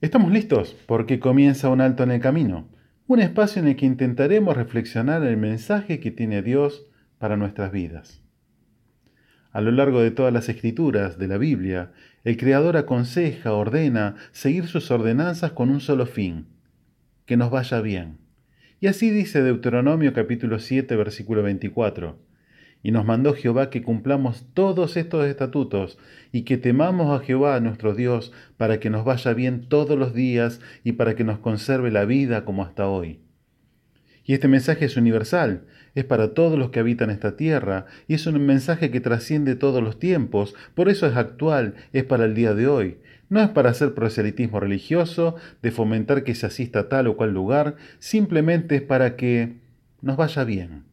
Estamos listos porque comienza un alto en el camino, un espacio en el que intentaremos reflexionar el mensaje que tiene Dios para nuestras vidas. A lo largo de todas las escrituras de la Biblia, el Creador aconseja, ordena seguir sus ordenanzas con un solo fin, que nos vaya bien. Y así dice Deuteronomio capítulo 7 versículo 24. Y nos mandó Jehová que cumplamos todos estos estatutos y que temamos a Jehová nuestro Dios para que nos vaya bien todos los días y para que nos conserve la vida como hasta hoy. Y este mensaje es universal, es para todos los que habitan esta tierra, y es un mensaje que trasciende todos los tiempos, por eso es actual, es para el día de hoy. No es para hacer proselitismo religioso, de fomentar que se asista a tal o cual lugar, simplemente es para que nos vaya bien.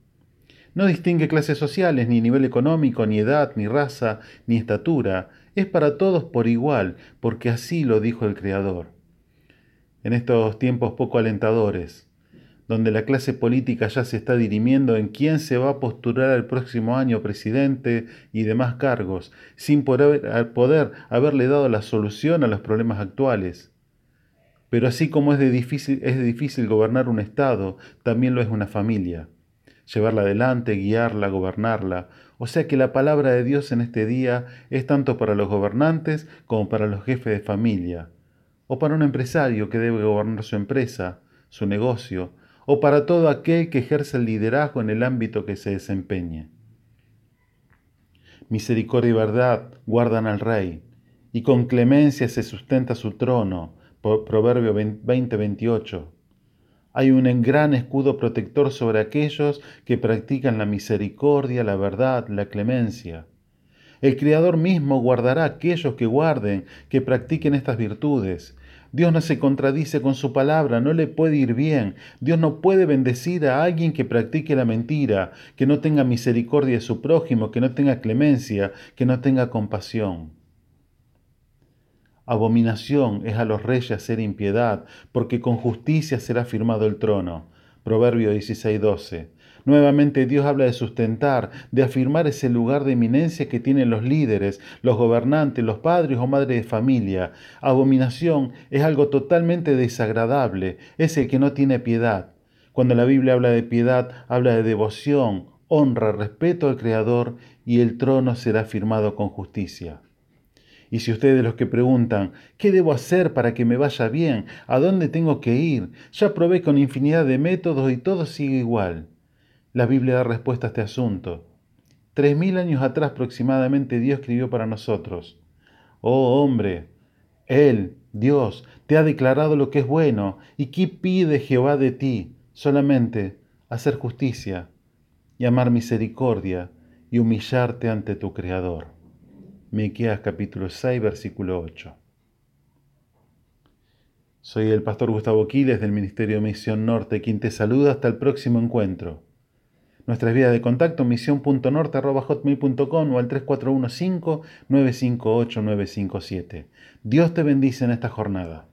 No distingue clases sociales, ni nivel económico, ni edad, ni raza, ni estatura. Es para todos por igual, porque así lo dijo el Creador. En estos tiempos poco alentadores, donde la clase política ya se está dirimiendo en quién se va a postular el próximo año presidente y demás cargos, sin poder, haberle dado la solución a los problemas actuales. Pero así como es de, difícil, es difícil gobernar un Estado, también lo es una familia llevarla adelante, guiarla, gobernarla. O sea que la palabra de Dios en este día es tanto para los gobernantes como para los jefes de familia, o para un empresario que debe gobernar su empresa, su negocio, o para todo aquel que ejerce el liderazgo en el ámbito que se desempeñe. Misericordia y verdad guardan al rey, y con clemencia se sustenta su trono. Proverbio 20:28. Hay un gran escudo protector sobre aquellos que practican la misericordia, la verdad, la clemencia. El Creador mismo guardará a aquellos que guarden, que practiquen estas virtudes. Dios no se contradice con su palabra, no le puede ir bien. Dios no puede bendecir a alguien que practique la mentira, que no tenga misericordia de su prójimo, que no tenga clemencia, que no tenga compasión. Abominación es a los reyes hacer impiedad, porque con justicia será firmado el trono. Proverbio 16:12. Nuevamente Dios habla de sustentar, de afirmar ese lugar de eminencia que tienen los líderes, los gobernantes, los padres o madres de familia. Abominación es algo totalmente desagradable, es el que no tiene piedad. Cuando la Biblia habla de piedad, habla de devoción, honra, respeto al Creador y el trono será firmado con justicia. Y si ustedes los que preguntan, ¿qué debo hacer para que me vaya bien? ¿A dónde tengo que ir? Ya probé con infinidad de métodos y todo sigue igual. La Biblia da respuesta a este asunto. Tres mil años atrás aproximadamente Dios escribió para nosotros. Oh hombre, Él, Dios, te ha declarado lo que es bueno. ¿Y qué pide Jehová de ti? Solamente hacer justicia y amar misericordia y humillarte ante tu Creador. Miqueas capítulo 6, versículo 8. Soy el pastor Gustavo Quiles del Ministerio Misión Norte, quien te saluda hasta el próximo encuentro. Nuestras vías de contacto misión.norte.hotmail.com o al 3415-958-957. Dios te bendice en esta jornada.